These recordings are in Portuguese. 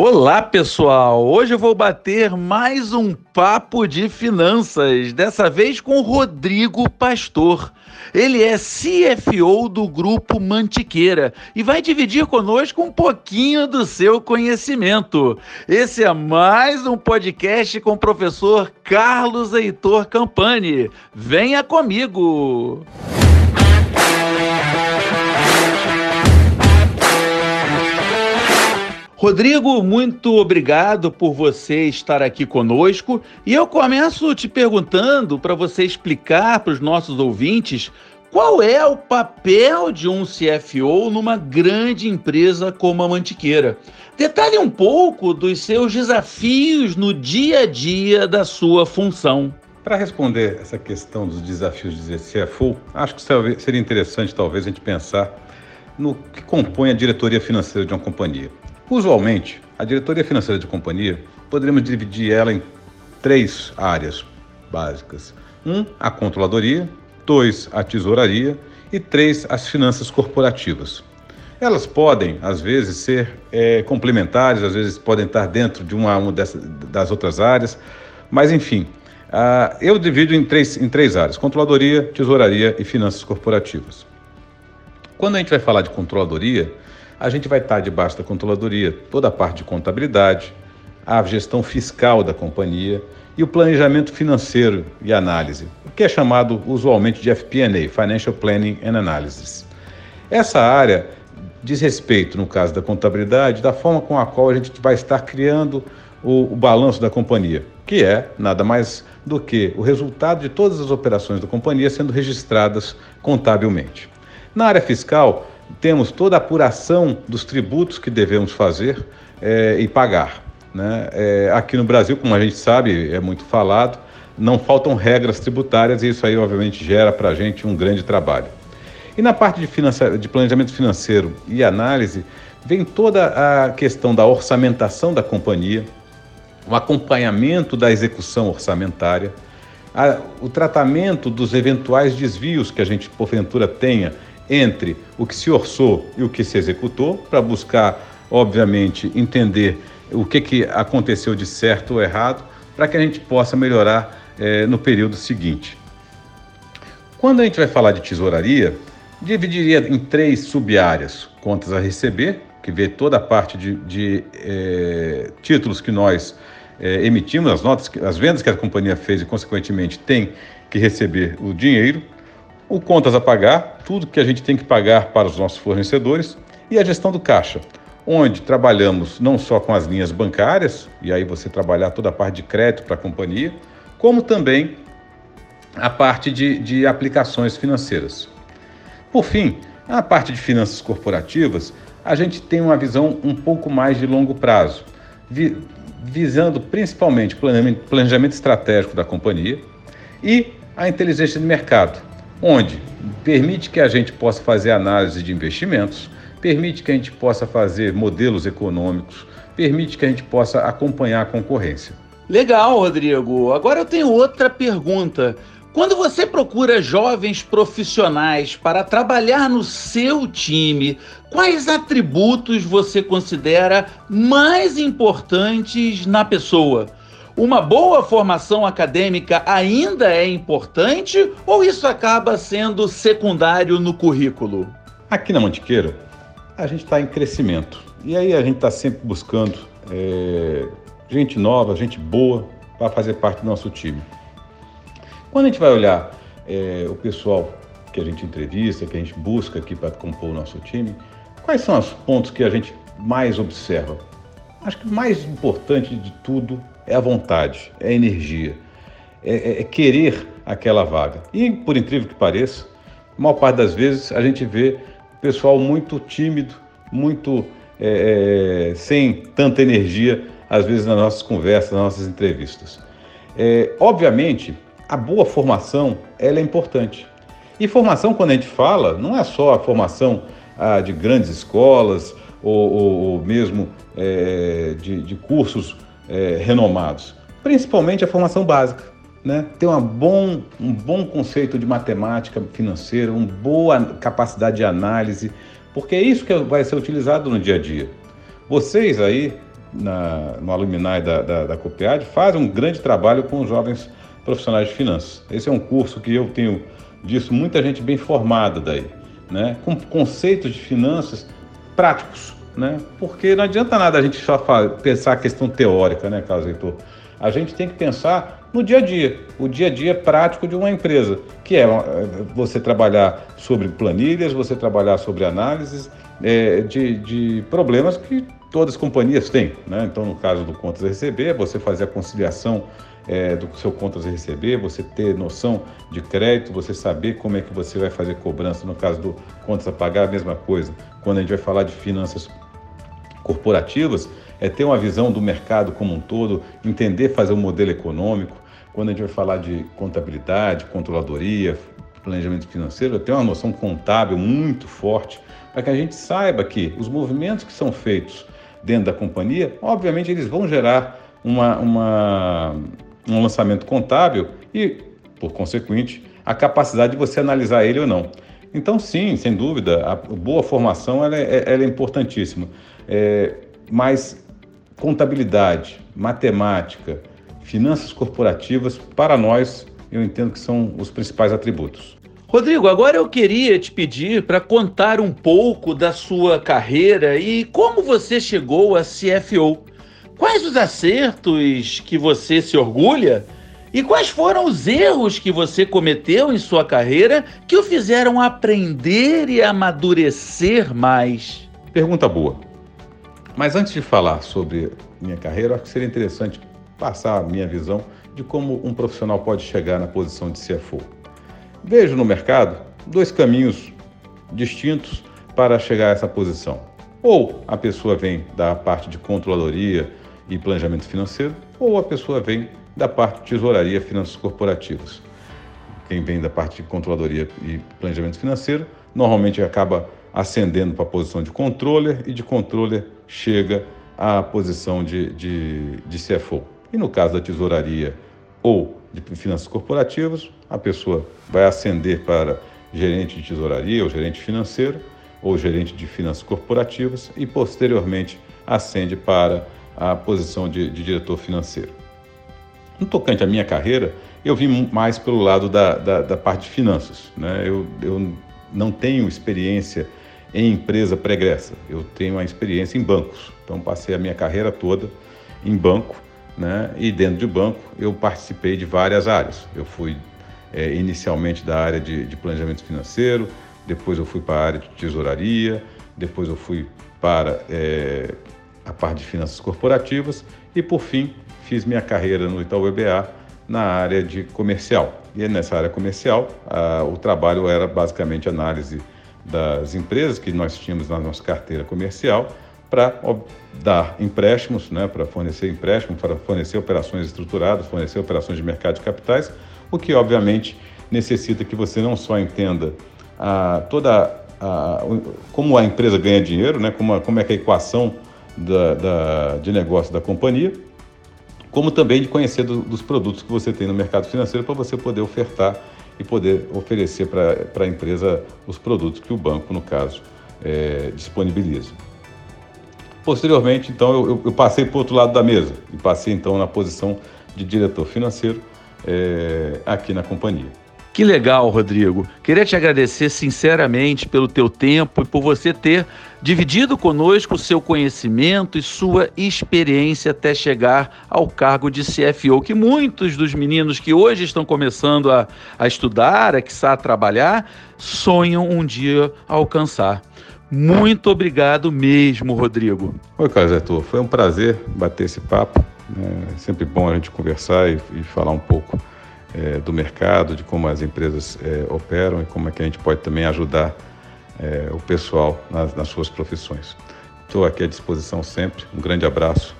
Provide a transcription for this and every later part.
Olá, pessoal! Hoje eu vou bater mais um papo de finanças, dessa vez com Rodrigo Pastor. Ele é CFO do Grupo Mantiqueira e vai dividir conosco um pouquinho do seu conhecimento. Esse é mais um podcast com o professor Carlos Heitor Campani. Venha comigo! Rodrigo, muito obrigado por você estar aqui conosco. E eu começo te perguntando para você explicar para os nossos ouvintes qual é o papel de um CFO numa grande empresa como a Mantiqueira. Detalhe um pouco dos seus desafios no dia a dia da sua função. Para responder essa questão dos desafios de CFO, acho que seria interessante talvez a gente pensar no que compõe a diretoria financeira de uma companhia. Usualmente, a diretoria financeira de companhia poderíamos dividir ela em três áreas básicas: um, a controladoria, dois, a tesouraria e três, as finanças corporativas. Elas podem, às vezes, ser é, complementares, às vezes podem estar dentro de uma, uma dessas, das outras áreas, mas enfim, uh, eu divido em três, em três áreas: controladoria, tesouraria e finanças corporativas. Quando a gente vai falar de controladoria, a gente vai estar debaixo da controladoria toda a parte de contabilidade, a gestão fiscal da companhia e o planejamento financeiro e análise, o que é chamado usualmente de FP&A, Financial Planning and Analysis. Essa área diz respeito, no caso da contabilidade, da forma com a qual a gente vai estar criando o, o balanço da companhia, que é nada mais do que o resultado de todas as operações da companhia sendo registradas contabilmente. Na área fiscal, temos toda a apuração dos tributos que devemos fazer é, e pagar. Né? É, aqui no Brasil, como a gente sabe, é muito falado, não faltam regras tributárias e isso aí, obviamente, gera para a gente um grande trabalho. E na parte de, de planejamento financeiro e análise, vem toda a questão da orçamentação da companhia, o acompanhamento da execução orçamentária, a, o tratamento dos eventuais desvios que a gente, porventura, tenha entre o que se orçou e o que se executou, para buscar, obviamente, entender o que, que aconteceu de certo ou errado, para que a gente possa melhorar eh, no período seguinte. Quando a gente vai falar de tesouraria, dividiria em três sub-áreas: contas a receber, que vê toda a parte de, de eh, títulos que nós eh, emitimos, as notas, as vendas que a companhia fez e, consequentemente, tem que receber o dinheiro o contas a pagar, tudo que a gente tem que pagar para os nossos fornecedores, e a gestão do caixa, onde trabalhamos não só com as linhas bancárias, e aí você trabalhar toda a parte de crédito para a companhia, como também a parte de, de aplicações financeiras. Por fim, a parte de finanças corporativas, a gente tem uma visão um pouco mais de longo prazo, vi, visando principalmente o planejamento, planejamento estratégico da companhia e a inteligência de mercado, onde permite que a gente possa fazer análise de investimentos, permite que a gente possa fazer modelos econômicos, permite que a gente possa acompanhar a concorrência. Legal, Rodrigo. Agora eu tenho outra pergunta. Quando você procura jovens profissionais para trabalhar no seu time, quais atributos você considera mais importantes na pessoa? Uma boa formação acadêmica ainda é importante ou isso acaba sendo secundário no currículo? Aqui na Mantiqueira, a gente está em crescimento e aí a gente está sempre buscando é, gente nova, gente boa para fazer parte do nosso time. Quando a gente vai olhar é, o pessoal que a gente entrevista, que a gente busca aqui para compor o nosso time, quais são os pontos que a gente mais observa? Acho que o mais importante de tudo é a vontade, é a energia, é, é, é querer aquela vaga. E, por incrível que pareça, a maior parte das vezes a gente vê pessoal muito tímido, muito é, é, sem tanta energia, às vezes nas nossas conversas, nas nossas entrevistas. É, obviamente, a boa formação ela é importante. E formação, quando a gente fala, não é só a formação ah, de grandes escolas ou, ou, ou mesmo é, de, de cursos é, renomados, principalmente a formação básica. Né? Ter uma bom, um bom conceito de matemática financeira, uma boa capacidade de análise, porque é isso que vai ser utilizado no dia a dia. Vocês aí, na, no alumni da, da, da Copiad, faz um grande trabalho com os jovens profissionais de finanças. Esse é um curso que eu tenho visto muita gente bem formada daí, né? com conceitos de finanças práticos, né? porque não adianta nada a gente só pensar a questão teórica, né, Carlos Heitor? A gente tem que pensar no dia a dia, o dia a dia prático de uma empresa, que é você trabalhar sobre planilhas, você trabalhar sobre análises é, de, de problemas que todas as companhias têm. Né? Então, no caso do contas a receber, você fazer a conciliação é, do seu contas a receber, você ter noção de crédito, você saber como é que você vai fazer cobrança. No caso do contas a pagar, a mesma coisa. Quando a gente vai falar de finanças corporativas, é ter uma visão do mercado como um todo, entender fazer um modelo econômico. Quando a gente vai falar de contabilidade, controladoria, planejamento financeiro, é ter uma noção contábil muito forte para que a gente saiba que os movimentos que são feitos dentro da companhia, obviamente eles vão gerar uma, uma, um lançamento contábil e, por consequente, a capacidade de você analisar ele ou não. Então, sim, sem dúvida, a boa formação ela é, ela é importantíssima. É, mas contabilidade, matemática, finanças corporativas, para nós, eu entendo que são os principais atributos. Rodrigo, agora eu queria te pedir para contar um pouco da sua carreira e como você chegou a CFO. Quais os acertos que você se orgulha e quais foram os erros que você cometeu em sua carreira que o fizeram aprender e amadurecer mais? Pergunta boa. Mas antes de falar sobre minha carreira, acho que seria interessante passar a minha visão de como um profissional pode chegar na posição de CFO. Vejo no mercado dois caminhos distintos para chegar a essa posição. Ou a pessoa vem da parte de controladoria e planejamento financeiro, ou a pessoa vem da parte de tesouraria e finanças corporativas. Quem vem da parte de controladoria e planejamento financeiro normalmente acaba ascendendo para a posição de controller e de controller chega à posição de, de, de CFO. E no caso da tesouraria ou de finanças corporativas, a pessoa vai ascender para gerente de tesouraria ou gerente financeiro ou gerente de finanças corporativas e posteriormente ascende para a posição de, de diretor financeiro. No tocante à minha carreira, eu vim mais pelo lado da, da, da parte de finanças. Né? Eu, eu não tenho experiência em empresa pregressa, eu tenho uma experiência em bancos. Então, passei a minha carreira toda em banco né? E dentro de banco eu participei de várias áreas. Eu fui é, inicialmente da área de, de, planejamento financeiro, depois eu fui para a área de tesouraria, depois eu fui para é, a parte de finanças corporativas e por fim fiz minha carreira no Itaú EBA na área de comercial. E nessa área comercial a, o trabalho era basicamente análise das empresas que nós tínhamos na nossa carteira comercial para dar empréstimos, né, para fornecer empréstimos, para fornecer operações estruturadas, fornecer operações de mercado de capitais, o que obviamente necessita que você não só entenda a, toda a, como a empresa ganha dinheiro, né, como, a, como é que a equação da, da, de negócio da companhia, como também de conhecer do, dos produtos que você tem no mercado financeiro para você poder ofertar e poder oferecer para a empresa os produtos que o banco, no caso, é, disponibiliza. Posteriormente, então, eu, eu passei para o outro lado da mesa e passei, então, na posição de diretor financeiro é, aqui na companhia. Que legal, Rodrigo. Queria te agradecer sinceramente pelo teu tempo e por você ter dividido conosco o seu conhecimento e sua experiência até chegar ao cargo de CFO, que muitos dos meninos que hoje estão começando a, a estudar, a, a trabalhar, sonham um dia alcançar. Muito obrigado mesmo, Rodrigo. Oi, Carlos Arthur. Foi um prazer bater esse papo. É sempre bom a gente conversar e, e falar um pouco é, do mercado, de como as empresas é, operam e como é que a gente pode também ajudar é, o pessoal nas, nas suas profissões. Estou aqui à disposição sempre. Um grande abraço.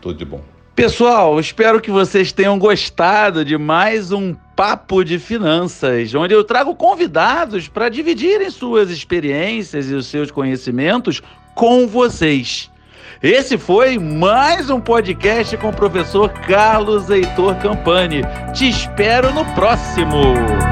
Tudo de bom. Pessoal, espero que vocês tenham gostado de mais um Papo de Finanças, onde eu trago convidados para dividirem suas experiências e os seus conhecimentos com vocês. Esse foi mais um podcast com o professor Carlos Heitor Campani. Te espero no próximo!